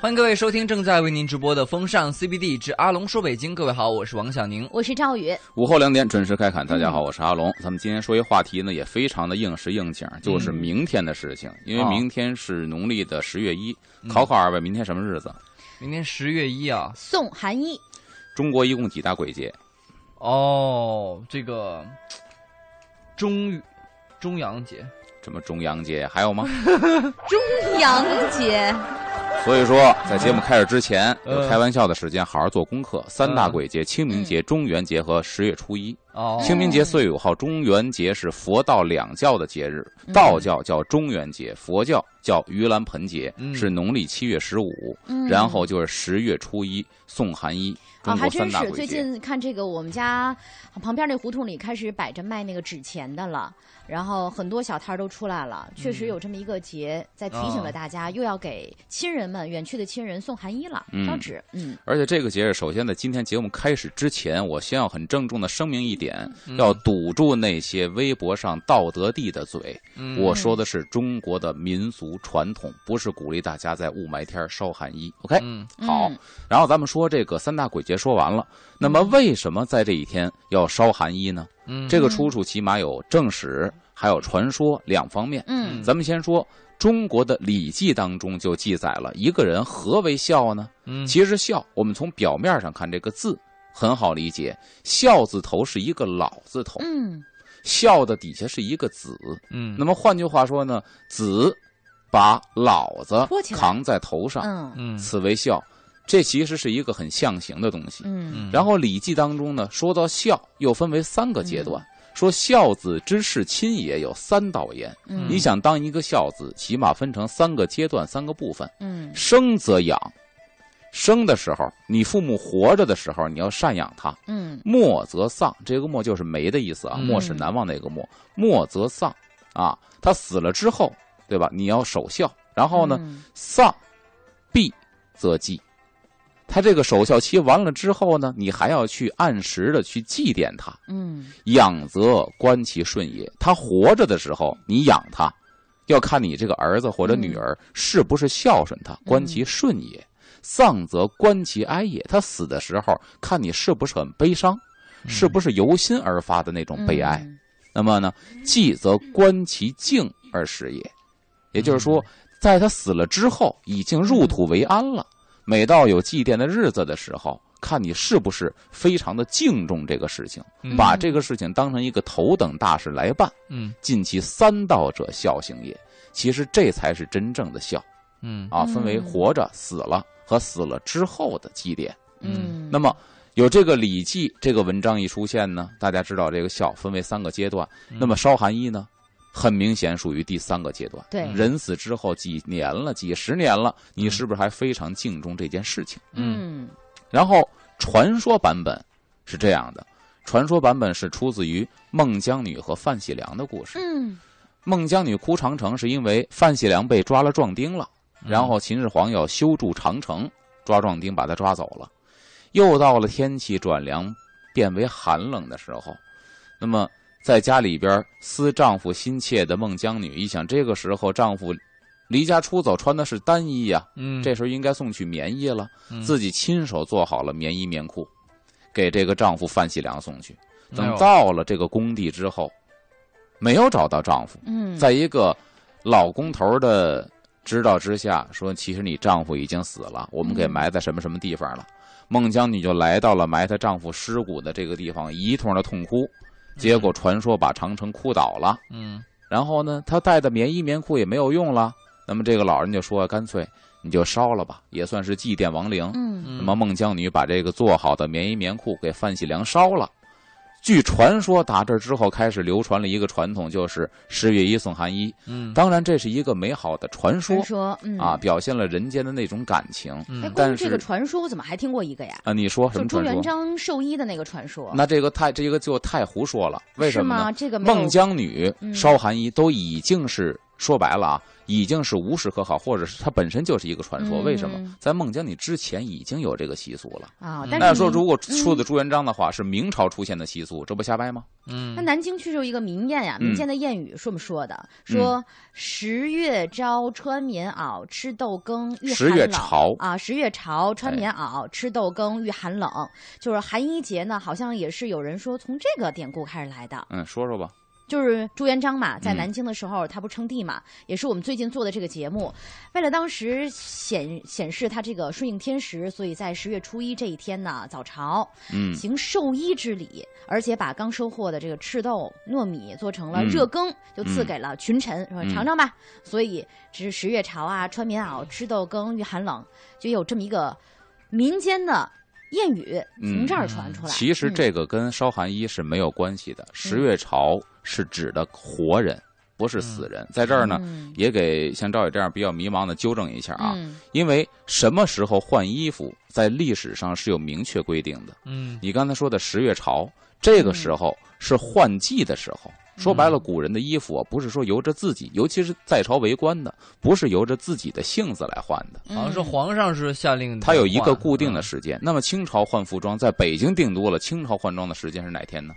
欢迎各位收听正在为您直播的《风尚 CBD 之阿龙说北京》。各位好，我是王小宁，我是赵宇。午后两点准时开侃，大家好，我是阿龙。咱们今天说一话题呢，也非常的应时应景，就是明天的事情。因为明天是农历的十月一，考考二位，明天什么日子？明天十月一啊，宋寒衣。中国一共几大鬼节？哦，这个中中阳节，什么中阳节？还有吗？中阳节。所以说，在节目开始之前，有开玩笑的时间，好好做功课。三大鬼节：清明节、中元节和十月初一。哦，清明节四月五号，中元节是佛道两教的节日，道教叫中元节，佛教叫盂兰盆节，是农历七月十五。然后就是十月初一送寒衣。啊，还真是！最近看这个，我们家 旁边那胡同里开始摆着卖那个纸钱的了。然后很多小摊儿都出来了，确实有这么一个节，在提醒着大家，又要给亲人们远去的亲人送寒衣了，烧纸。嗯，而且这个节日，首先在今天节目开始之前，我先要很郑重的声明一点，要堵住那些微博上道德帝的嘴。我说的是中国的民俗传统，不是鼓励大家在雾霾天烧寒衣。OK，好。然后咱们说这个三大鬼节说完了，那么为什么在这一天要烧寒衣呢？这个出处起码有正史，还有传说两方面。嗯，咱们先说中国的《礼记》当中就记载了一个人何为孝呢？嗯，其实孝，我们从表面上看这个字很好理解，孝字头是一个老字头。嗯，孝的底下是一个子。嗯，那么换句话说呢，子把老子扛在头上。嗯嗯，此为孝。这其实是一个很象形的东西。嗯，然后《礼记》当中呢，说到孝，又分为三个阶段。说孝子之事亲也，有三道言。嗯，你想当一个孝子，起码分成三个阶段、三个部分。嗯，生则养，生的时候，你父母活着的时候，你要赡养他。嗯，莫则丧，这个末就是没的意思啊，莫是难忘那个末。末则丧啊，他死了之后，对吧？你要守孝。然后呢，丧，必则祭。他这个守孝期完了之后呢，你还要去按时的去祭奠他。嗯，养则观其顺也。他活着的时候，你养他，要看你这个儿子或者女儿是不是孝顺他，观其顺也。丧则观其哀也。他死的时候，看你是不是很悲伤，是不是由心而发的那种悲哀。那么呢，祭则观其敬而始也。也就是说，在他死了之后，已经入土为安了。每到有祭奠的日子的时候，看你是不是非常的敬重这个事情，把这个事情当成一个头等大事来办。嗯，尽其三道者，孝行也。其实这才是真正的孝。嗯啊，分为活着、死了和死了之后的祭奠。嗯，那么有这个《礼记》这个文章一出现呢，大家知道这个孝分为三个阶段。那么烧寒衣呢？很明显属于第三个阶段。对，人死之后几年了，几十年了，你是不是还非常敬重这件事情？嗯。然后传说版本是这样的，传说版本是出自于孟姜女和范喜良的故事。嗯。孟姜女哭长城，是因为范喜良被抓了壮丁了，然后秦始皇要修筑长城，抓壮丁把他抓走了。又到了天气转凉，变为寒冷的时候，那么。在家里边思丈夫心切的孟姜女，一想这个时候丈夫离家出走，穿的是单衣呀，嗯，这时候应该送去棉衣了，自己亲手做好了棉衣棉裤，给这个丈夫范喜良送去。等到了这个工地之后，没有找到丈夫，嗯，在一个老工头的指导之下，说其实你丈夫已经死了，我们给埋在什么什么地方了。孟姜女就来到了埋她丈夫尸骨的这个地方，一通的痛哭。结果传说把长城哭倒了，嗯，然后呢，他带的棉衣棉裤也没有用了。那么这个老人就说：“干脆你就烧了吧，也算是祭奠亡灵。”嗯，那么孟姜女把这个做好的棉衣棉裤给范喜良烧了。据传说，打这之后开始流传了一个传统，就是十月一送寒衣。嗯，当然这是一个美好的传说，传说啊，表现了人间的那种感情。哎，关于这个传说，我怎么还听过一个呀？啊，你说什么传说？朱元璋寿衣的那个传说。那这个太这个就太胡说了，为什么呢？这个孟姜女烧寒衣都已经是说白了啊，已经是无事可考，或者是它本身就是一个传说。嗯为什么在孟姜女之前已经有这个习俗了？啊，嗯但是说如果说的朱元璋的话是明朝出现的习俗，这不瞎掰吗？嗯那南京确实有一个民谚呀，嗯民间的谚语是这么说的：说十月朝穿棉袄，吃豆羹遇寒十月冷朝啊，十月朝穿哎棉袄，吃豆羹遇寒冷。就是寒衣节呢，好像也是有人说从这个典故开始来的。嗯，说说吧。就是朱元璋嘛，在嗯南京的时候，他不称帝嘛，也是我们最近做的这个节目。为了当时显显示他这个顺应天时，所以在十月初一这一天呢，早朝嗯行寿衣之礼，而且把刚收获的这个赤豆、糯米做成了嗯热羹，就赐给了群臣，说嗯尝尝吧。所以只是十月朝啊，穿棉袄，吃豆羹，御寒冷，就有这么一个民间的谚语从这儿传出来。嗯其实嗯这个跟烧寒衣是没有关系的。十月朝是指的活人，不是死人。在这儿呢，嗯也给像赵宇这样比较迷茫的纠正一下啊。嗯因为什么时候换衣服，在历史上是有明确规定的。嗯你刚才说的十月朝，这个时候是换季的时候。说白了，古人的衣服啊，不是说由着自己，尤其是在朝为官的，不是由着自己的性子来换的。好像是皇上是下令他有一个固定的嗯时间。那么清朝换服装，在北京定都了，清朝换装的时间是哪天呢？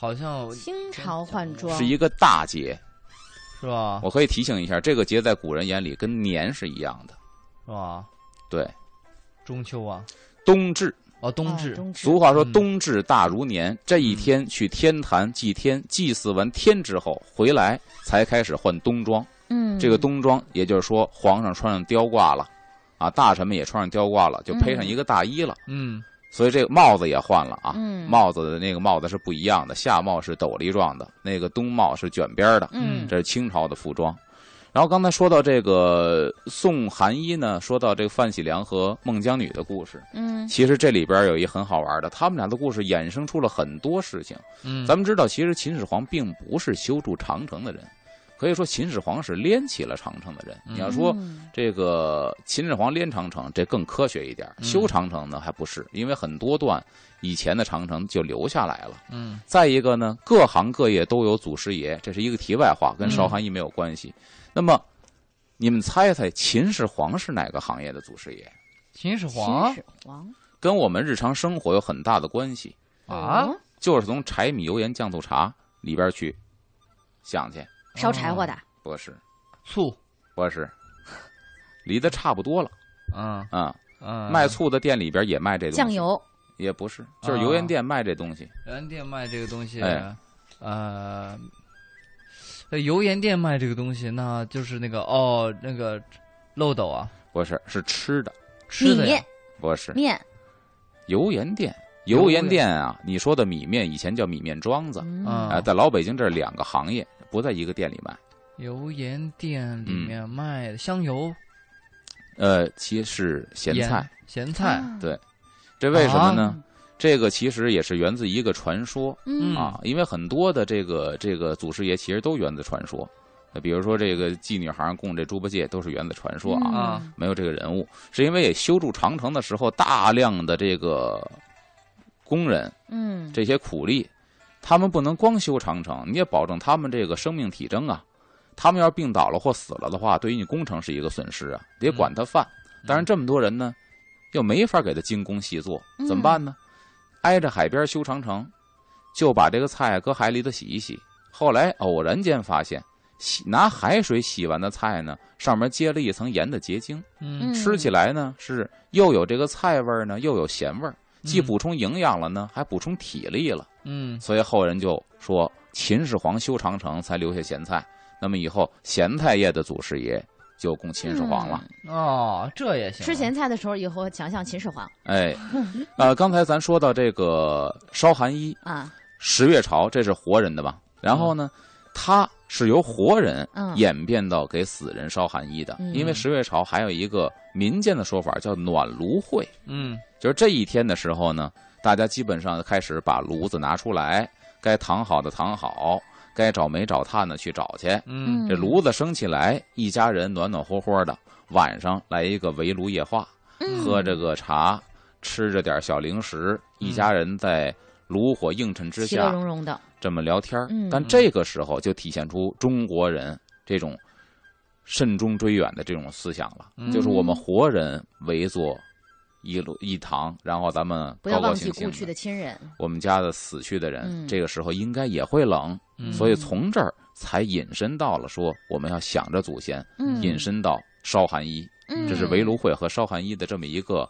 好像清朝换装是一个大节。是吧？我可以提醒一下，这个节在古人眼里跟年是一样的。是吧？对，中秋啊，冬至，哦，冬至哦，俗话说嗯冬至大如年。这一天去天坛祭天，祭祀完天之后回来，才开始换冬装。嗯，这个冬装，也就是说皇上穿上貂褂了，啊，大臣们也穿上貂褂了，就配上一个大衣了。嗯所以这个帽子也换了啊。嗯帽子的那个帽子是不一样的，下帽是斗笠状的，那个冬帽是卷边的。嗯这是清朝的服装。然后刚才说到这个宋寒衣呢，说到这个范喜良和孟姜女的故事，嗯其实这里边有一很好玩的，他们俩的故事衍生出了很多事情。嗯，咱们知道，其实秦始皇并不是修筑长城的人，可以说秦始皇是连起了长城的人。嗯你要说嗯这个秦始皇连长城，这更科学一点；嗯修长城呢，还不是，因为很多段以前的长城就留下来了。嗯再一个呢，各行各业都有祖师爷，这是一个题外话，跟烧寒一没有关系。那么，你们猜猜秦始皇是哪个行业的祖师爷？秦始皇秦始皇跟我们日常生活有很大的关系，啊，哦就是从柴米油盐酱醋茶里边去想去，烧柴火的，不是，醋，不是，离得差不多了嗯啊、嗯，卖醋的店里边也卖这东西，酱油也不是，就是油盐店卖这东西。油盐店卖这个东西，哎。呃，呃油盐店卖这个东西，那就是那个哦，那个漏斗啊，不是，是吃的，吃的呀米不是。面，油盐店。油油盐店啊，你说的米面以前叫米面庄子，嗯。啊。啊，在老北京这是两个行业，不在一个店里卖。油盐店里嗯面卖的香油、呃，其实是咸菜，、咸菜，啊对。这为什么呢？啊。这个其实也是源自一个传说。嗯。啊，因为很多的这个这个祖师爷其实都源自传说。那比如说这个妓女行供这猪八戒都是源自传说啊，啊。嗯没有这个人物，是因为也修筑长城的时候，大量的这个工人嗯。这些苦力，他们不能光修长城，你也保证他们这个生命体征啊。他们要是病倒了或死了的话，对于你工程是一个损失啊，得管他饭。但是，这么多人呢，又没法给他精工细作，怎么办呢？挨着海边修长城，就把这个菜搁海里头洗一洗。后来偶然间发现，洗拿海水洗完的菜呢，上面结了一层盐的结晶，嗯吃起来呢是又有这个菜味儿呢，又有咸味儿，既嗯补充营养了呢，还补充体力了。嗯。所以后人就说秦始皇修长城才留下咸菜，那么以后咸菜业的祖师爷就供秦始皇了。哦，这也行，吃咸菜的时候，以后想想秦始皇。哎，呃，刚才咱说到这个烧寒衣，啊，十月朝，这是活人的吧？然后呢，它是由活人嗯。演变到给死人烧寒衣的，嗯。因为十月朝还有一个民间的说法叫暖炉会，嗯。就是这一天的时候呢，大家基本上开始把炉子拿出来，该躺好的躺好，该找煤找炭的去找去。嗯。这炉子升起来，一家人暖暖和和的，晚上来一个围炉夜话，嗯。喝着个茶，吃着点小零食，一家人在炉火映衬之下融融的，这么聊天嗯。但这个时候就体现出中国人这种慎终追远的这种思想了，嗯。就是我们活人围坐一路一堂，然后咱们不要忘记故去的。亲人。我们家的死去的人，嗯这个时候应该也会冷，嗯所以从这儿才引申到了说我们要想着祖先，嗯引申到烧寒衣，嗯这是围炉会和烧寒衣的这么一个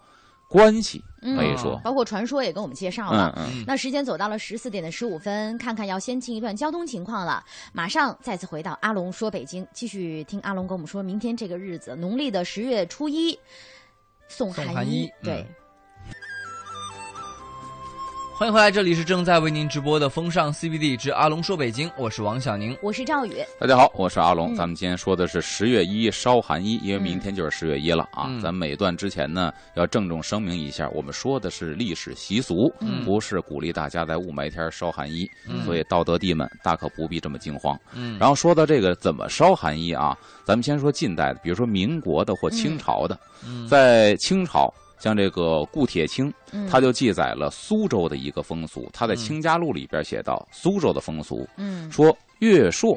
关系，嗯可以说，包括传说也跟我们介绍嗯了。嗯，那时间走到了十四点的十五分，看看要先进一段交通情况了。马上再次回到阿龙说北京，继续听阿龙跟我们说明天这个日子，农历的十月初一，送送寒寒衣嗯对，欢迎回来，这里是正在为您直播的风尚 CBD 之阿龙说北京，我是王小宁。我是赵宇。大家好，我是阿龙。嗯咱们今天说的是十月一烧寒衣，因为明天就是十月一了啊。嗯咱每段之前呢，要郑重声明一下，我们说的是历史习俗，嗯不是鼓励大家在雾霾天烧寒衣。嗯所以道德帝们大可不必这么惊慌。嗯，然后说到这个怎么烧寒衣啊，咱们先说近代的，比如说民国的或清朝的，嗯在清朝。像这个顾铁青，嗯，他就记载了苏州的一个风俗。他在《清家录》里边写到，苏州的风俗嗯。说月朔，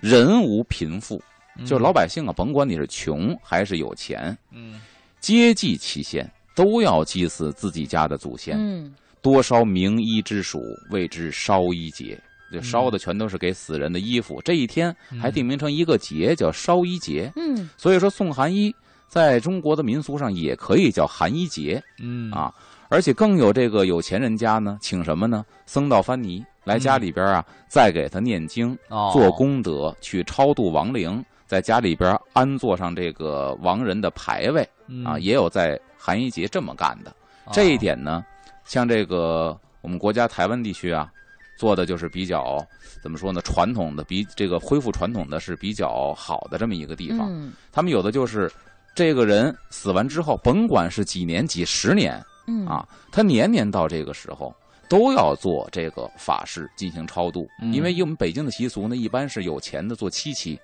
人无贫富，嗯。就是老百姓啊，甭管你是穷还是有钱，嗯。接祭其先，都要祭祀自己家的祖先，嗯。多烧名衣之属，谓之烧衣节。这嗯。烧的全都是给死人的衣服，这一天还定名成一个节，叫烧衣节。嗯。所以说宋寒衣，在中国的民俗上也可以叫寒衣节嗯啊。而且更有这个有钱人家呢，请什么呢？僧道番尼来家里边啊，再给他念经，哦做功德，去超度亡灵，在家里边安坐上这个亡人的牌位嗯啊，也有在寒衣节这么干的。哦这一点呢，像这个我们国家台湾地区啊，做的就是比较怎么说呢？传统的比这个恢复传统的是比较好的这么一个地方。嗯他们有的就是这个人死完之后，甭管是几年、几十年嗯啊，他年年到这个时候。都要做这个法事进行超度，嗯因为我们北京的习俗呢，一般是有钱的做七期，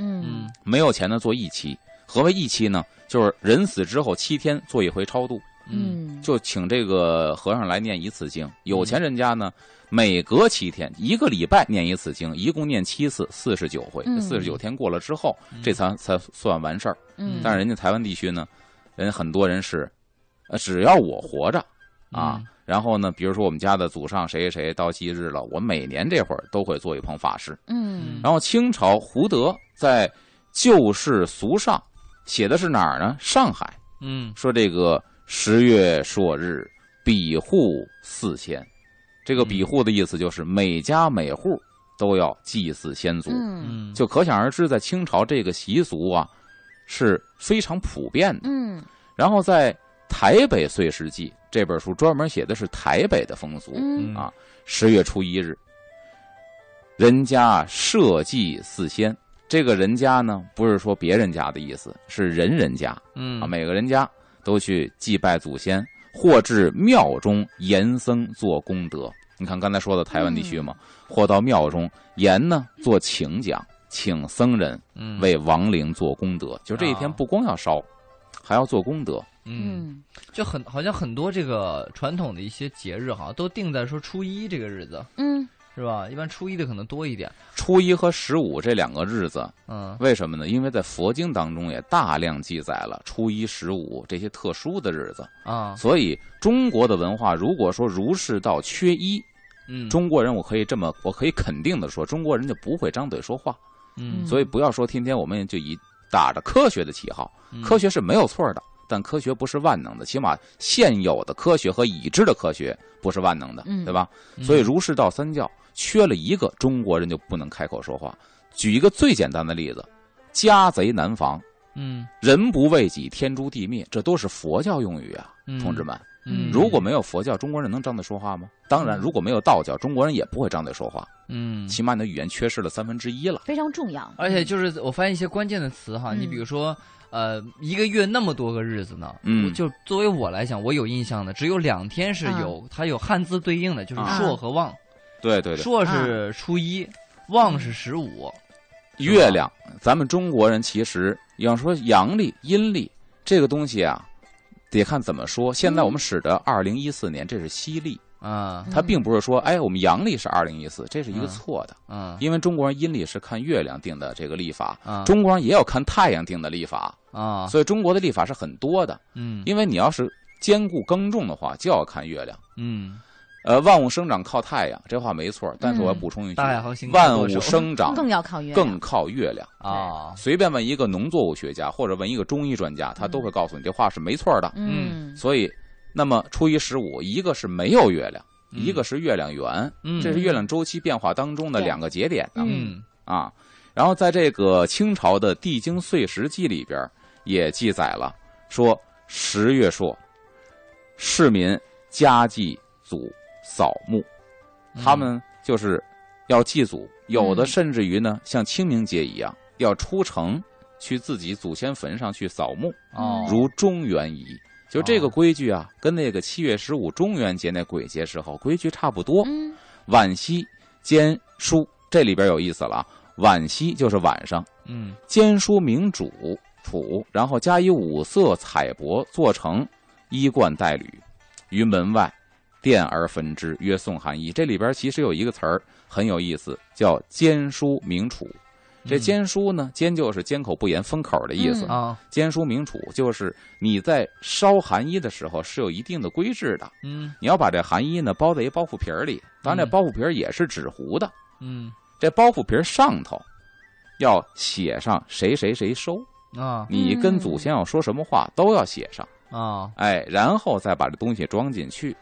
嗯嗯没有钱的做一期。何为一期呢？就是人死之后七天做一回超度，嗯就请这个和尚来念一次经。有钱人家呢，每隔七天，一个礼拜念一次经，一共念七次，四十九回。嗯四十九天过了之后，这才才算完事儿。嗯，但是人家台湾地区呢，人很多人是，呃，只要我活着啊，嗯然后呢，比如说我们家的祖上谁谁谁到忌日了，我每年这会儿都会做一棚法事。嗯然后清朝胡德在《旧世俗上》写的是哪儿呢？上海嗯说这个十月朔日，比户四先。这个比户的意思就是每家每户都要祭祀先祖，嗯嗯就可想而知，在清朝这个习俗啊是非常普遍的。嗯然后在《台北岁时记》这本书专门写的是台北的风俗。嗯啊十月初一日，人家社祭祀先。这个人家呢，不是说别人家的意思，是人人家嗯啊，每个人家都去祭拜祖先，或至庙中严僧做功德。你看刚才说的台湾地区嘛，或到庙中严呢做请讲，请僧人嗯。为亡灵做功德。就这一天啊。不光要烧，还要做功德。嗯。嗯。就很好像很多这个传统的一些节日好像，都定在说初一这个日子。嗯是吧？一般初一的可能多一点。初一和十五这两个日子，嗯为什么呢？因为在佛经当中也大量记载了初一、十五这些特殊的日子，啊所以中国的文化如果说儒释道缺一，嗯中国人我可以这么，我可以肯定的说，中国人就不会张嘴说话。嗯所以不要说天天我们就以打着科学的旗号，嗯科学是没有错的，但科学不是万能的，起码现有的科学和已知的科学不是万能的，嗯对吧？嗯所以儒释道三教缺了一个，中国人就不能开口说话。举一个最简单的例子，家贼难防，嗯人不为己，天诛地灭，这都是佛教用语啊，嗯同志们。嗯如果没有佛教，中国人能张嘴说话吗？当然，嗯如果没有道教，中国人也不会张嘴说话，嗯起码你的语言缺失了三分之一了。非常重要。而且就是我发现一些关键的词哈，嗯你比如说，呃，一个月那么多个日子呢，嗯就作为我来讲，我有印象的只有两天是有、它有汉字对应的，就是啊朔和望，对对对，朔是初一，望是十五，月亮，咱们中国人其实要说阳历、阴历这个东西啊，得看怎么说。现在我们使的二零一四年，这是西历，啊。它并不是说，哎，我们阳历是二零一四，这是一个嗯错的，嗯因为中国人阴历是看月亮定的这个历法，啊。中国人也有看太阳定的历法，啊。所以中国的历法是很多的。嗯。因为你要是兼顾耕种的话，就要看月亮。嗯呃，万物生长靠太阳，这话没错。但是我要嗯补充一句，万物生长更要靠月亮更靠月亮。啊随便问一个农作物学家或者问一个中医专家，他都会告诉你这话是没错的。嗯所以，那么初一十五，一个是没有月亮，嗯一个是月亮圆，嗯这是月亮周期变化当中的两个节点呢嗯啊。然后在这个清朝的《地经岁时记》里边也记载了，说十月朔，市民家祭祖扫墓，嗯他们就是要祭祖，有的甚至于呢，像清明节一样，要出城去自己祖先坟上去扫墓，哦如中元仪。就这个哦规矩啊，跟那个七月十五中元节那鬼节时候规矩差不多。嗯晚夕兼书，这里边有意思了啊。晚夕就是晚上，嗯兼书明主谱，然后加以五色彩帛做成衣冠带履，于门外奠而焚之，曰送寒衣。这里边其实有一个词儿很有意思，叫兼书明楚。这嗯。兼书呢，兼就是缄口不言、封口的意思。嗯啊兼书明楚就是你在烧寒衣的时候是有一定的规制的，嗯。你要把这寒衣呢包在一包袱皮儿里，当然这嗯。包袱皮儿也是纸糊的，嗯。这包袱皮儿上头要写上谁谁谁收，啊。你跟祖先要说什么话都要写上，啊哎，然后再把这东西装进去，嗯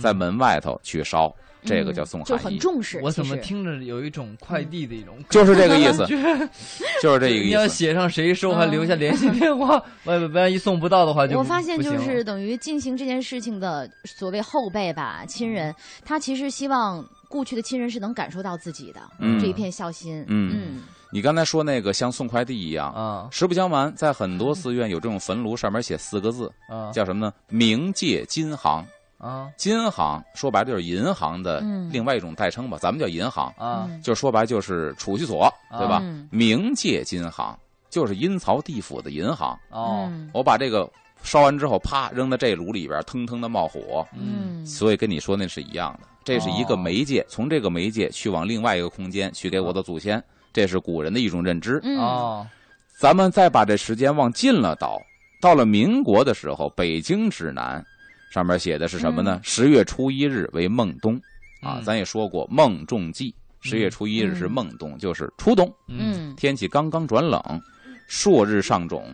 在门外头去烧，这个叫送就寒衣，很重视。我怎么？听着有一种快递的一种就是这个意思，就是这个意思。你要。写上谁收，还嗯留下联系电话，万万一送不到的话就我发现就是等于进行这件事情的所谓后辈吧，亲人，他其实希望故去的亲人是能感受到自己的嗯。这一片孝心。嗯。你刚才说那个像送快递一样，啊。实不相瞒，在很多寺院有这种坟炉，上面写四个字，啊。叫什么呢？冥界金行。啊。金行说白了就是银行的嗯。另外一种代称吧，咱们叫银行，啊。嗯。就说白就是储蓄所，啊。对吧？嗯。冥界金行就是阴曹地府的银行。哦。嗯我把这个烧完之后，啪扔在这炉里边，腾腾的冒火，嗯。所以跟你说那是一样的。这是一个哦。媒介，从这个媒介去往另外一个空间去给我的祖先，这是古人的一种认知。嗯。哦。咱们再把这时间往近了倒，到了民国的时候，北京指南上面写的是什么呢？嗯？十、月初一日为孟冬，啊，嗯。咱也说过孟仲季，十月初一日是嗯。孟冬，就是初冬，嗯嗯。天气刚刚转冷，朔日上种，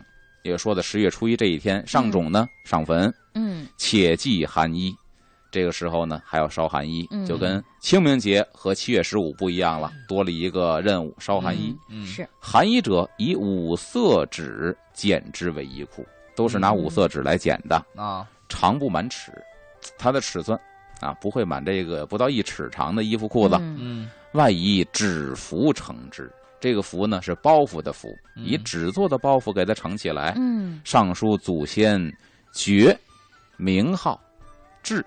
也说的十月初一这一天上种呢，上坟，嗯。且祭寒衣。这个时候呢，还要烧寒衣，嗯。就跟清明节和七月十五不一样了，多了一个任务，烧寒衣。嗯。是。寒衣者以五色纸剪之为衣裤，都是拿五色纸来剪的，啊长不满尺，它的尺寸啊不会满这个不到一尺长的衣服裤子，嗯嗯外以纸服成之。这个服呢是包袱的符，嗯以纸做的包袱给它盛起来，嗯上书祖先爵名号志，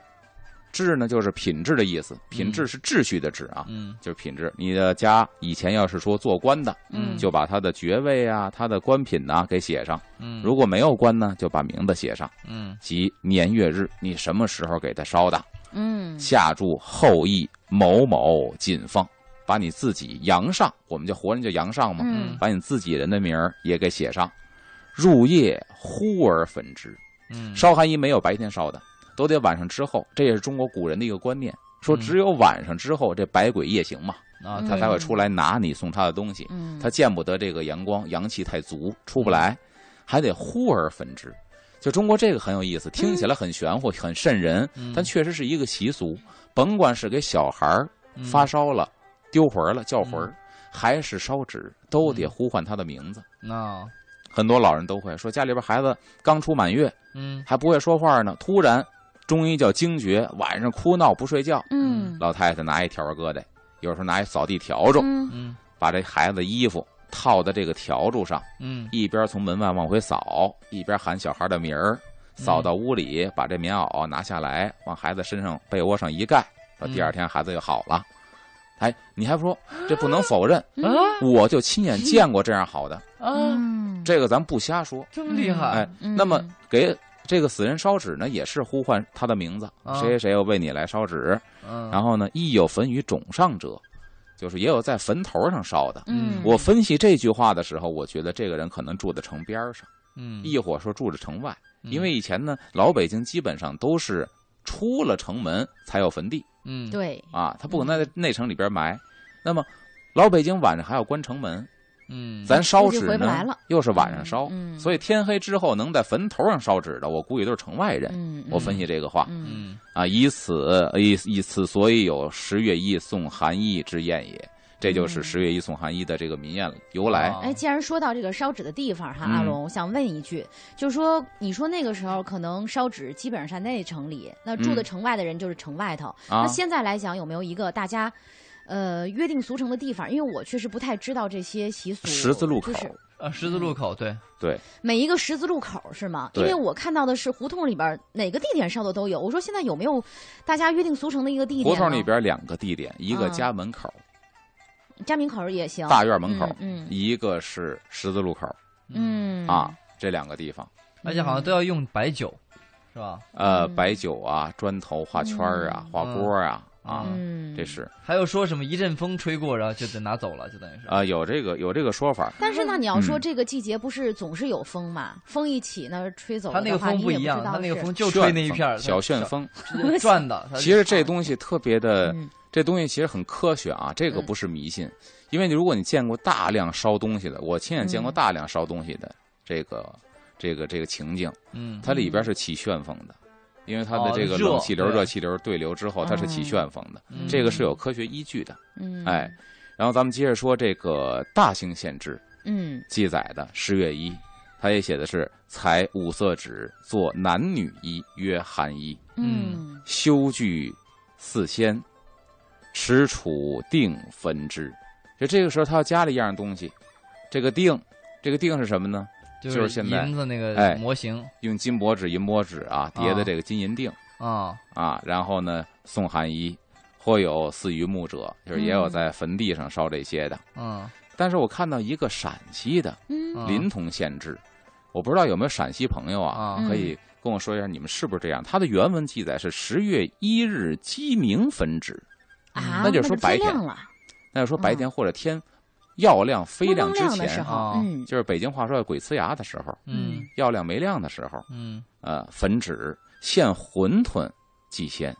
志呢就是品质的意思，品质是秩序的秩啊，嗯。就是品质。你的家以前要是说做官的，嗯。就把他的爵位啊、他的官品呐、给写上；嗯。如果没有官呢，就把名字写上，嗯。及年月日，你什么时候给他烧的，嗯。下注后羿某某谨放，把你自己阳上，我们叫活人叫阳上嘛，嗯。把你自己人的名儿也给写上。入夜忽而焚之，嗯。烧寒衣没有白天烧的，都得晚上之后，这也是中国古人的一个观念，说嗯只有晚上之后，这百鬼夜行嘛，啊嗯他才会出来拿你送他的东西。嗯他见不得这个阳光，阳气太足，出不来，还得呼而焚之。就中国这个很有意思，听起来很玄乎、很瘆人，嗯但确实是一个习俗。甭管是给小孩发烧了、丢魂了、叫魂儿，还是烧纸，都得呼唤他的名字。那很多老人都会说，家里边孩子刚出满月，嗯还不会说话呢，突然中医叫惊厥，晚上哭闹不睡觉，嗯。老太太拿一条疙瘩，有时候拿一扫地笤帚，嗯。嗯把这孩子的衣服套在这个笤帚上。嗯。一边从门外往回扫，一边喊小孩的名儿，扫到屋里，把这棉袄拿下来，往孩子身上被窝上一盖，说第二天孩子就好了。哎，你还不说 这不能否认，啊我就亲眼见过这样好的，啊。嗯。这个咱不瞎说。这么厉害。哎，嗯。那么给这个死人烧纸呢，也是呼唤他的名字，啊。谁谁谁要为你来烧纸。嗯，然后呢，亦有焚于冢上者，就是也有在坟头上烧的。嗯，我分析这句话的时候，我觉得这个人可能住在城边上，嗯，亦或说住在城外，嗯。因为以前呢，老北京基本上都是出了城门才有坟地。嗯，对，啊，他不可能在内城里边埋。那么，老北京晚上还要关城门，嗯，咱烧纸回不来呢了又是晚上烧，嗯嗯所以天黑之后能在坟头上烧纸的，我估计都是城外人。嗯，我分析这个话嗯，嗯啊，以此以以此，所以有十月一送寒衣之宴也。这就是嗯十月一送寒衣的这个民谚由来。啊哎，既然说到这个烧纸的地方哈，嗯阿龙，我想问一句，就是说，你说那个时候可能烧纸基本上在内城里，那住的嗯城外的人就是城外头。啊那现在来讲，有没有一个大家，呃，约定俗成的地方？因为我确实不太知道这些习俗。十字路口就，是啊，十字路口，对，对，每一个十字路口是吗？因为我看到的是胡同里边哪个地点烧的都有。我说现在有没有大家约定俗成的一个地点？胡同里边两个地点，一个嗯家门口、家门口也行，大院门口，嗯一个是十字路口嗯嗯啊，这两个地方。而且好像都要用白酒，是吧？呃，嗯白酒啊，砖头画圈儿啊，嗯画锅啊，啊，嗯，这是。还有说什么一阵风吹过，然后就得拿走了，就等于是。啊，有这个有这个说法。但是呢，你要说嗯。这个季节不是总是有风嘛？风一起呢，吹走它那个风一样，它那个风就吹那一片，小旋风。转的。其实这东西特别的，嗯。这东西其实很科学啊，这个嗯。不是迷信，因为如果你见过大量烧东西的，我亲眼见过嗯。大量烧东西的这个这个这个情境，嗯，它里边是起旋风的，因为它的哦这个冷气流、热气流对流之后，它是起嗯旋风的，嗯这个是有科学依据的。嗯，哎，然后咱们接着说这个大兴县志嗯记载的十月一，他也写的是裁五色纸做男女衣，曰寒衣，嗯修具四仙，持杵定分之。就这个时候，他要加了一样东西，这个定，这个定是什么呢？就是现在银子那个哎模型用金箔纸、银箔纸啊叠的啊这个金银锭啊，啊，然后呢送寒衣，或有祀于墓者，就是也有在坟地上烧这些的。嗯但是我看到一个陕西的临潼县志，我不知道有没有陕西朋友啊，啊可以跟我说一下你们是不是这样？它的原文记载是十月一日鸡鸣焚纸，啊，那就是说白天了，那就说白天或者天耀亮飞蒙亮之前，啊，嗯。就是北京话说鬼呲牙的时候，嗯。要亮没亮的时候，嗯。呃，焚纸献馄饨祭先，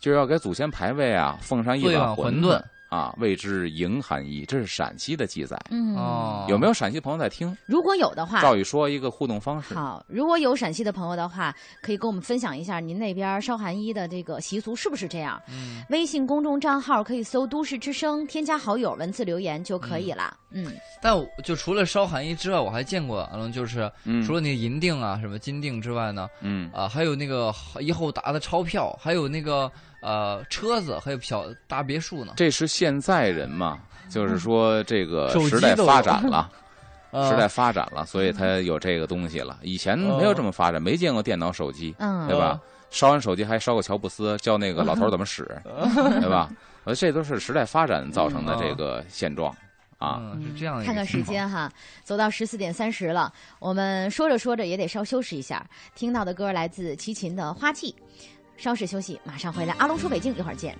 就是要给祖先牌位啊，奉上一碗馄碗馄饨啊，谓之迎寒衣。这是陕西的记载，嗯哦，有没有陕西朋友在听？如果有的话，赵宇说一个互动方式。好，如果有陕西的朋友的话，可以跟我们分享一下您那边烧寒衣的这个习俗是不是这样？嗯，微信公众账号可以搜“都市之声”，添加好友，文字留言就可以了。嗯但我就除了烧寒衣之外，我还见过，嗯就是嗯除了那个银锭啊、什么金锭之外呢，嗯啊，还有那个以后打的钞票，还有那个呃车子，还有小大别墅呢。这是现在人嘛，就是说这个时代发展了，呃 时代发展了，所以他有这个东西了。以前没有这么发展，没见过电脑、手机，嗯，对吧？烧完手机还烧个乔布斯，教那个老头怎么使，对吧？呃这都是时代发展造成的这个现状啊。嗯，是这样的看看时间哈，走到十四点三十了，我们说着说着也得稍休息一下。听到的歌来自齐秦的《花季》，稍事休息，马上回来。阿龙说北京，一会儿见。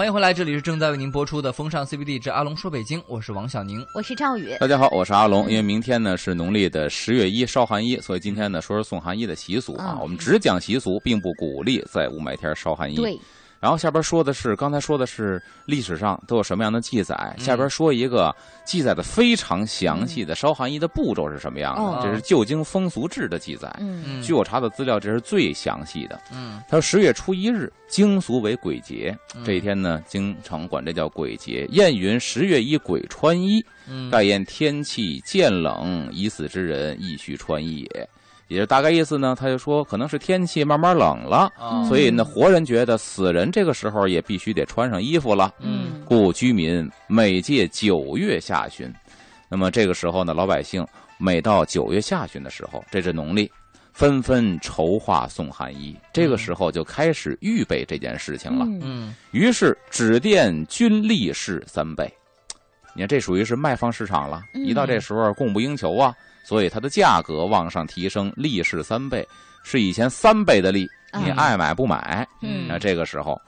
欢迎回来，这里是正在为您播出的《风尚 CBD 之阿龙说北京》，我是王小宁。我是赵宇。大家好，我是阿龙。因为明天呢是农历的十月一烧寒衣，所以今天呢说说送寒衣的习俗啊。嗯我们只讲习俗，并不鼓励在雾霾天烧寒衣。对，然后下边说的是，刚才说的是历史上都有什么样的记载，嗯下边说一个记载的非常详细的烧寒衣的步骤是什么样的，哦这是《旧京风俗志》的记载。嗯嗯，据我查的资料，这是最详细的。嗯他说十月初一日，京俗为鬼节，嗯这一天呢，京城管这叫鬼节。谚云：十月一鬼穿衣，嗯盖言天气渐冷，已死之人亦须穿衣也。也就大概意思呢，他就说可能是天气慢慢冷了，啊，所以呢，活人觉得死人这个时候也必须得穿上衣服了。嗯故居民每届九月下旬，那么这个时候呢，老百姓每到九月下旬的时候，这是农历，纷纷筹划送寒衣。这个时候就开始预备这件事情了。嗯嗯于是指定军力士三倍。你看这属于是卖方市场了，嗯一到这时候供不应求啊，所以它的价格往上提升，利是三倍，是以前三倍的利，嗯你爱买不买？嗯那这个时候，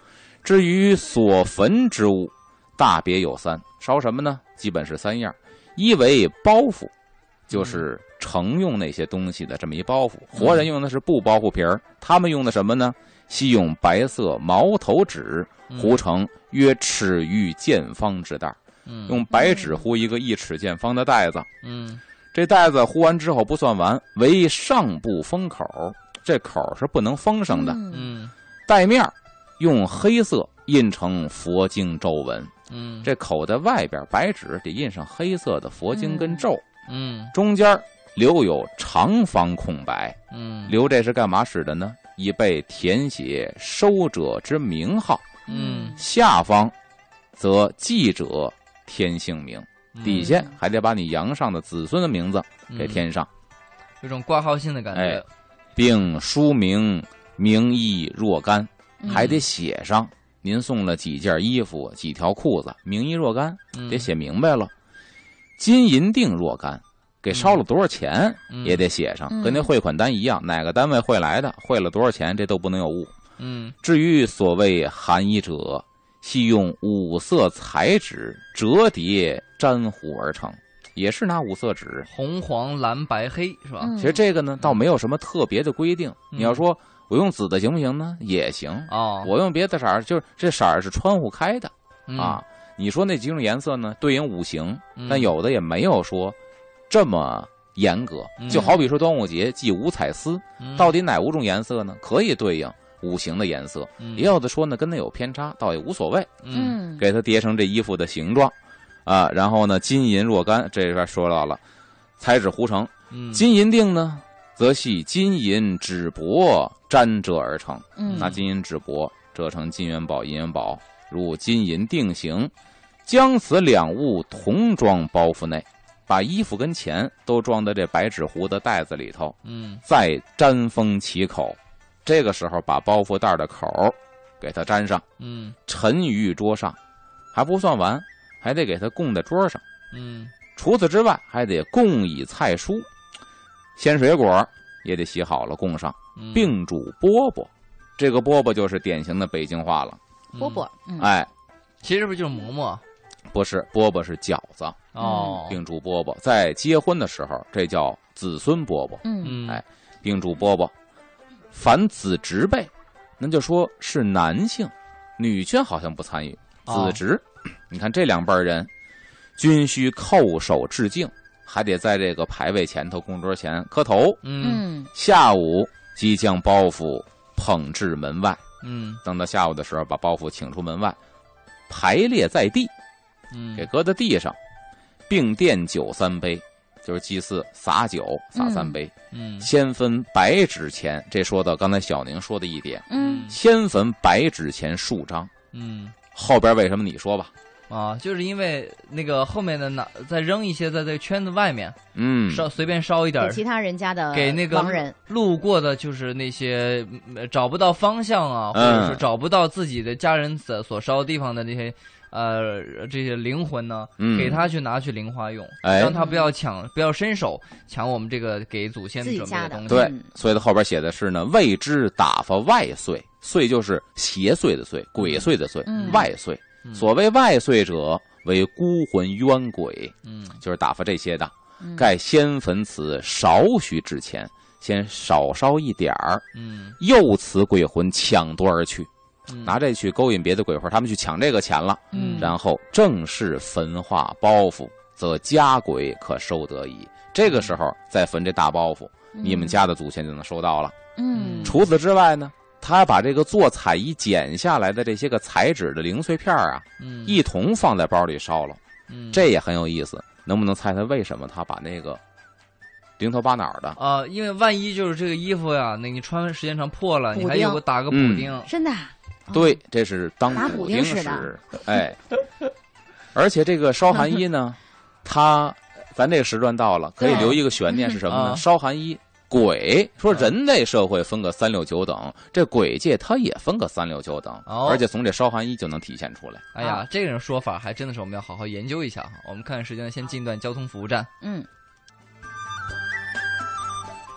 至于所焚之物，大别有三，烧什么呢？基本是三样，一为包袱，就是盛用那些东西的这么一包袱。活人用的是布包袱皮儿，他们用的什么呢？系用白色毛头纸糊成约尺余见方之袋用白纸糊一个一尺见方的袋子。嗯这袋子糊完之后不算完，为上部封口，这口是不能封上的。嗯嗯带面用黑色印成佛经咒文，嗯这口袋外边白纸得印上黑色的佛经跟咒，嗯中间留有长方空白，嗯留这是干嘛使的呢？以备填写收者之名号。嗯下方则记者添姓名，嗯底下还得把你阳上的子孙的名字给添上，有种挂号信的感觉。哎。并书名名义若干，嗯。还得写上。您送了几件衣服、几条裤子，名义若干，嗯。得写明白了。金银锭若干，给烧了多少钱嗯。也得写上，嗯。跟那汇款单一样，哪个单位汇来的，汇了多少钱，这都不能有误。嗯。至于所谓含衣者，系用五色彩纸折叠粘糊而成，也是拿五色纸。红黄蓝白黑是吧？嗯其实这个呢，倒没有什么特别的规定。嗯你要说我用紫的行不行呢？也行。哦，我用别的色儿，就是这色儿是窗户开的嗯啊。你说那几种颜色呢，对应五行，嗯但有的也没有说这么严格。嗯就好比说端午节系五彩丝，嗯到底哪五种颜色呢？可以对应五行的颜色。嗯也有的说呢，跟那有偏差，倒也无所谓，嗯嗯给它叠成这衣服的形状，啊，然后呢，金银若干，这边说到了，彩纸糊成，嗯金银锭呢，则系金银纸帛粘折而成，嗯拿金银纸帛折成金元宝、银元宝，如金银锭形，将此两物同装包袱内，把衣服跟钱都装在这白纸糊的袋子里头，嗯再粘封其口。这个时候，把包袱袋的口儿给它粘上，嗯。沉于桌上，还不算完，还得给它供在桌上。嗯。除此之外，还得供以菜蔬，鲜水果也得洗好了供上，嗯。并煮饽饽。这个饽饽就是典型的北京话了。饽饽，嗯。哎，其实不就是馍馍。不是饽饽是饺子，哦，并煮饽饽。在结婚的时候，这叫子孙饽饽，嗯。嗯。哎并煮饽饽。凡子侄辈，那就说是男性，女眷好像不参与。哦。子侄，你看这两辈人，均需叩首致敬，还得在这个牌位前头、供桌前磕头。嗯。嗯下午即将包袱捧至门外，嗯。等到下午的时候，把包袱请出门外，排列在地，嗯。给搁在地上，并奠酒三杯，就是祭祀洒酒洒三杯，嗯先分白纸钱。这说到刚才小宁说的一点，嗯。先分白纸钱数张，嗯。后边为什么你说吧？啊，就是因为那个后面的拿再扔一些在这个圈子外面嗯，烧随便烧一点，给其他人家的给那个路过的就是那些嗯找不到方向啊，或嗯者是找不到自己的家人所所烧的地方的那些呃这些灵魂呢，嗯。给他去拿去灵花用，哎。让他不要抢，不要伸手抢我们这个给祖先准备的东西。对嗯，所以它后边写的是呢，未知打发外岁，岁就是邪祟的祟，鬼祟的祟，嗯。外岁。嗯。所谓外岁者，为孤魂冤鬼，嗯。就是打发这些的。嗯。盖先坟此少许纸钱，先少烧一点儿，嗯。诱此鬼魂抢夺而去，嗯拿这去勾引别的鬼魂，他们去抢这个钱了。嗯然后正式焚化包袱，则家鬼可收得矣。这个时候再焚这大包袱，你们家的祖先就能收到了。嗯除此之外呢，他把这个做彩衣剪下来的这些个彩纸的零碎片儿啊，嗯一同放在包里烧了，嗯这也很有意思。能不能猜猜为什么他把那个零头八脑的？啊，因为万一就是这个衣服呀，那你穿时间长破了，你还有丁个打个补嗯丁。真的啊对，这是当补补丁使，哎，而且这个烧寒衣呢，它咱这个时段到了，可以留一个悬念 是什么呢？啊烧寒衣鬼说人类社会分个三六九等，这鬼界它也分个三六九等，哦而且从这烧寒衣就能体现出来。哎呀，这种说法还真的是我们要好好研究一下哈。我们看看时间，先进一段交通服务站。嗯，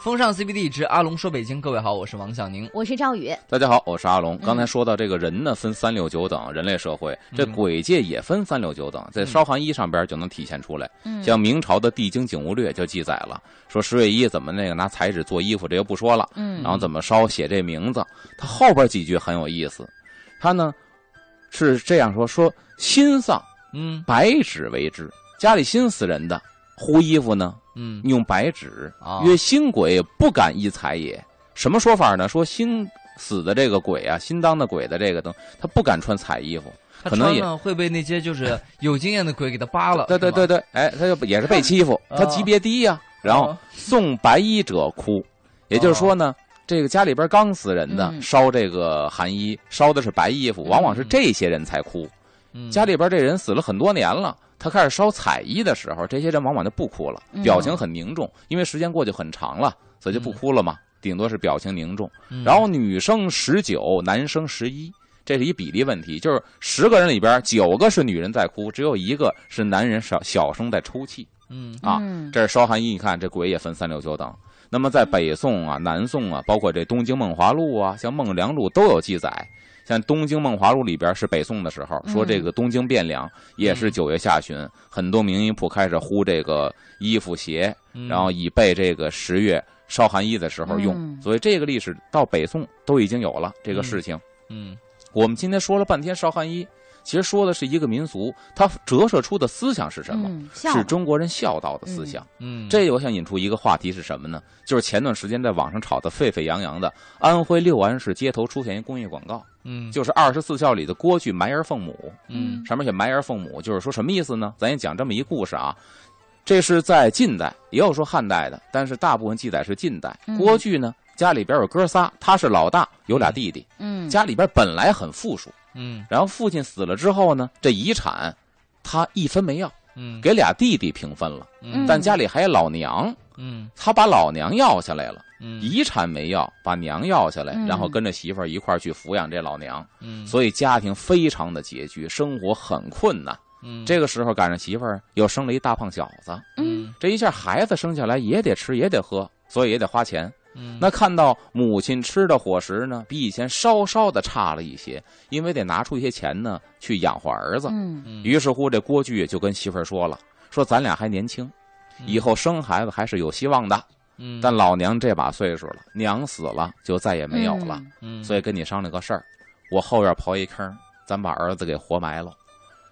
风尚 CBD 之阿龙说北京，各位好，我是王小宁。我是赵宇。大家好，我是阿龙。嗯刚才说到这个人呢，分三六九等，人类社会这嗯鬼界也分三六九等，在烧寒衣上边就能体现出来。嗯，像明朝的《地经景物略》就记载了，说十月一怎么那个拿彩纸做衣服，这就不说了。嗯，然后怎么烧写这名字，他后边几句很有意思，他呢是这样说：说心丧嗯白纸为之，家里心死人的糊衣服呢嗯用白纸，啊曰新鬼不敢衣彩也。什么说法呢？说新死的这个鬼啊，新当的鬼的这个灯，他不敢穿彩衣服。可能也会被那些就是有经验的鬼给他扒了。对对对，对，哎，他就也是被欺负，啊他级别低呀、然后啊送白衣者哭，也就是说呢，这个家里边刚死人的嗯烧这个寒衣，烧的是白衣服，往往是这些人才哭。嗯家里边这人死了很多年了，他开始烧彩衣的时候，这些人往往就不哭了，嗯表情很凝重，因为时间过去很长了，所以就不哭了嘛，顶多是表情凝重。嗯然后女生十九，男生十一。这是一比例问题，就是十个人里边九个是女人在哭，只有一个是男人小小声在抽泣。嗯啊嗯这是烧寒衣，你看这鬼也分三六九等。那么在北宋啊、南宋啊，包括这《东京梦华录》啊、像《梦良录》都有记载。像《东京梦华录》里边是北宋的时候，说这个东京汴梁也是九月下旬，很多名医铺开始呼这个衣服鞋，嗯然后以备这个十月烧寒衣的时候用。嗯所以这个历史到北宋都已经有了这个事情。嗯我们今天说了半天烧寒衣，其实说的是一个民俗，它折射出的思想是什么？嗯，是中国人孝道的思想。嗯这我想引出一个话题是什么呢？就是前段时间在网上炒得沸沸扬扬的安徽六安市街头出现一公益广告，嗯。就是二十四孝里的郭巨埋儿奉母，嗯。上面写埋儿奉母，就是说什么意思呢？咱也讲这么一故事啊。这是在近代，也有说汉代的，但是大部分记载是近代。嗯。郭巨呢，家里边有哥仨，他是老大，有俩弟弟，嗯。家里边本来很富庶，嗯。然后父亲死了之后呢，这遗产他一分没要，嗯。给俩弟弟平分了，嗯。但家里还有老娘，嗯。他把老娘要下来了，嗯遗产没要，把娘要下来，嗯然后跟着媳妇儿一块儿去抚养这老娘，嗯所以家庭非常的拮据，生活很困难。嗯这个时候赶上媳妇儿又生了一大胖小子，嗯这一下孩子生下来也得吃也得喝，所以也得花钱。嗯那看到母亲吃的伙食呢，比以前稍稍的差了一些，因为得拿出一些钱呢去养活儿子。于是乎，这郭巨就跟媳妇儿说了：“说咱俩还年轻，以后生孩子还是有希望的。嗯但老娘这把岁数了，娘死了就再也没有了。嗯所以跟你商量个事儿，我后院刨一坑，咱把儿子给活埋了，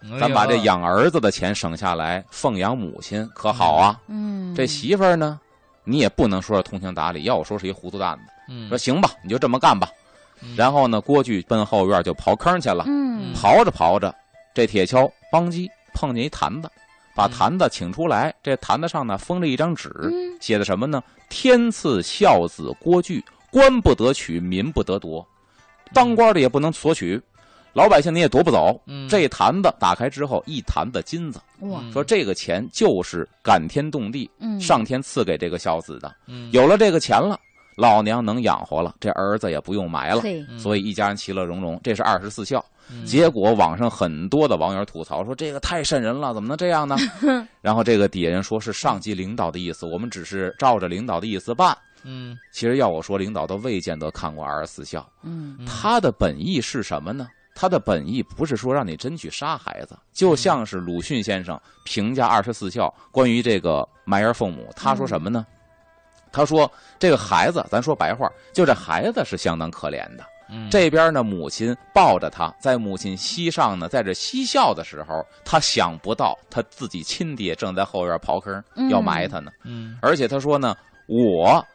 哎咱把这养儿子的钱省下来奉养母亲，可好啊？嗯，这媳妇儿呢，你也不能说是通情达理，要我说是一糊涂蛋子。嗯说行吧，你就这么干吧。嗯然后呢，郭巨奔后院就刨坑去了。嗯刨着刨着，这铁锹邦叽碰见一坛子，把嗯坛子请出来。这坛子上呢封着一张纸，嗯写的什么呢？天赐孝子郭巨，官不得取，民不得夺，当官的也不能索取，老百姓你也夺不走。嗯这坛子打开之后，一坛子金子，说这个钱就是感天动地，嗯上天赐给这个孝子的。嗯有了这个钱了，老娘能养活了，这儿子也不用埋了。所以一家人其乐融融，这是二十四孝。嗯结果网上很多的网友吐槽说：“这个太瘆人了，怎么能这样呢？” 然后这个底下人说是上级领导的意思，我们只是照着领导的意思办。嗯其实要我说，领导都未见得看过二十四孝，嗯嗯他的本意是什么呢？他的本意不是说让你真去杀孩子，就像是鲁迅先生评价二十四孝关于这个埋儿奉母，他说什么呢？他说这个孩子，咱说白话，就这孩子是相当可怜的。嗯这边呢，母亲抱着他，在母亲膝上呢，在这嬉笑的时候，他想不到他自己亲爹正在后院刨坑嗯要埋他呢。嗯而且他说呢，我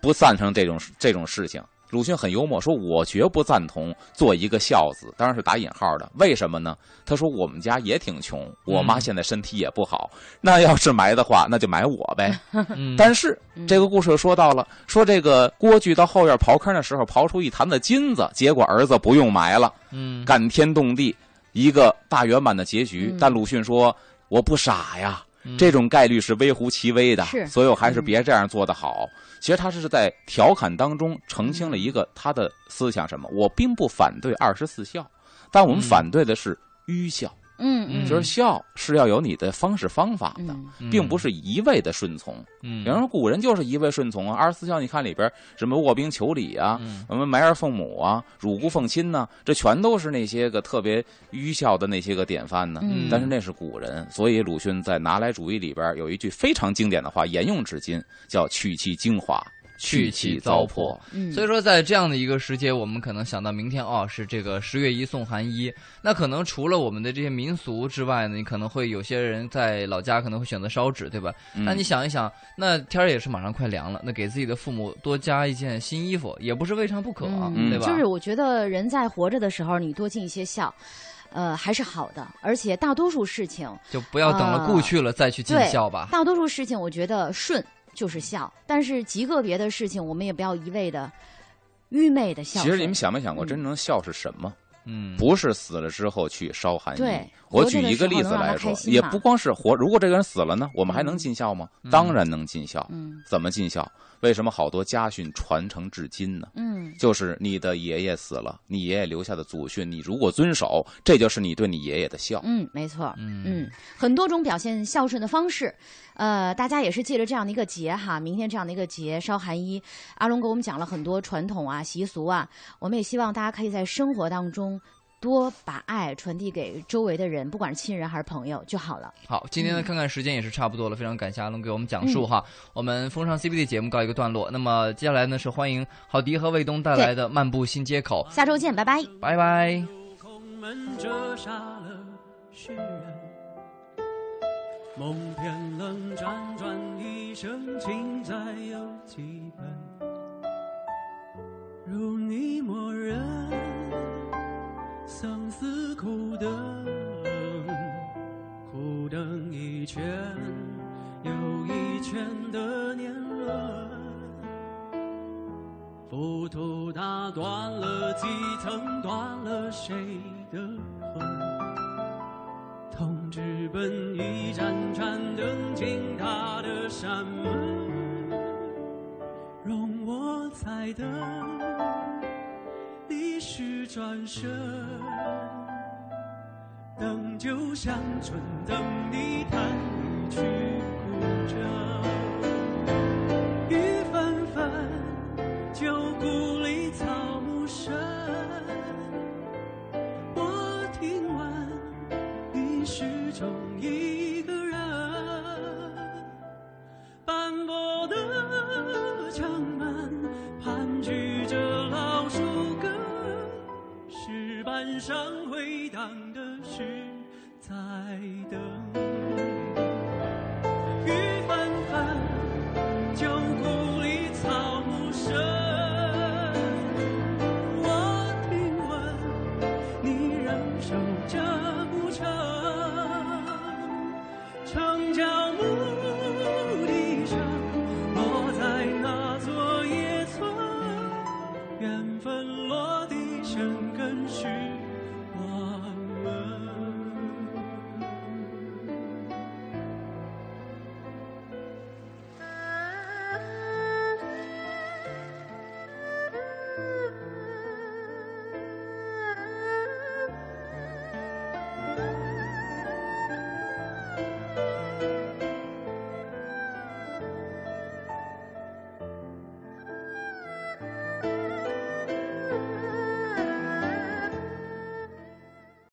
不赞成这种这种事情。鲁迅很幽默，说我绝不赞同做一个孝子，当然是打引号的。为什么呢？他说我们家也挺穷，我妈嗯现在身体也不好，那要是埋的话，那就埋我呗。嗯但是嗯这个故事说到了，说这个郭巨到后院刨坑的时候，刨出一坛子金子，结果儿子不用埋了，嗯感天动地，一个大圆满的结局。嗯但鲁迅说：“我不傻呀，这种概率是微乎其微的，是所以我还是别这样做的好。其实他是在调侃当中澄清了一个他的思想，什么？我并不反对二十四孝，但我们嗯反对的是愚孝，嗯嗯，就是孝是要有你的方式方法的，嗯。并不是一味的顺从。嗯，有人说古人就是一味顺从啊，二十四孝你看里边什么卧冰求鲤啊，嗯。什么埋儿奉母啊，乳姑奉亲呐、这全都是那些个特别愚孝的那些个典范呢。嗯。但是那是古人，所以鲁迅在《拿来主义》里边有一句非常经典的话，沿用至今，叫“取其精华，去其糟粕”。嗯，所以说，在这样的一个时节，我们可能想到明天哦，是这个十月一送寒衣。那可能除了我们的这些民俗之外呢，你可能会有些人在老家可能会选择烧纸，对吧？嗯那你想一想，那天儿也是马上快凉了，那给自己的父母多加一件新衣服，也不是未尝不可，嗯对吧？就是我觉得人在活着的时候，你多尽一些孝。呃，还是好的，而且大多数事情，就不要等了故去了再去尽孝吧。大多数事情，我觉得顺就是笑，但是极个别的事情，我们也不要一味的愚昧的笑。其实你们想没想过，嗯真正笑是什么？嗯，不是死了之后去烧寒衣对。我举一个例子来说也不光是活，如果这个人死了呢，我们还能尽孝吗？当然能尽孝。嗯怎么尽孝？为什么好多家训传承至今呢？嗯就是你的爷爷死了，你爷爷留下的祖训，你如果遵守，这就是你对你爷爷的孝。嗯，没错，嗯嗯，很多种表现孝顺的方式，呃，大家也是借着这样的一个节哈，明天这样的一个节烧寒衣，阿龙给我们讲了很多传统啊、习俗啊，我们也希望大家可以在生活当中多把爱传递给周围的人，不管是亲人还是朋友就好了。好，今天呢，嗯看看时间也是差不多了，非常感谢阿龙给我们讲述哈。我们风尚 CBD 节目告一个段落，那么接下来呢是欢迎郝迪和卫东带来的漫步新街口，下周见，拜拜。拜拜。有空门折煞了世人，梦偏冷，辗转一生，情债有几本？如你默认，相思苦等，苦等一圈又一圈的年轮。浮屠打断了几层，断了谁的魂？痛直奔一盏盏灯进他的山门，容我再等，历史转身，等就像春，等你弹一曲古筝。雨纷纷，旧故里草木深。我听完，你始终一个上回荡的是在等。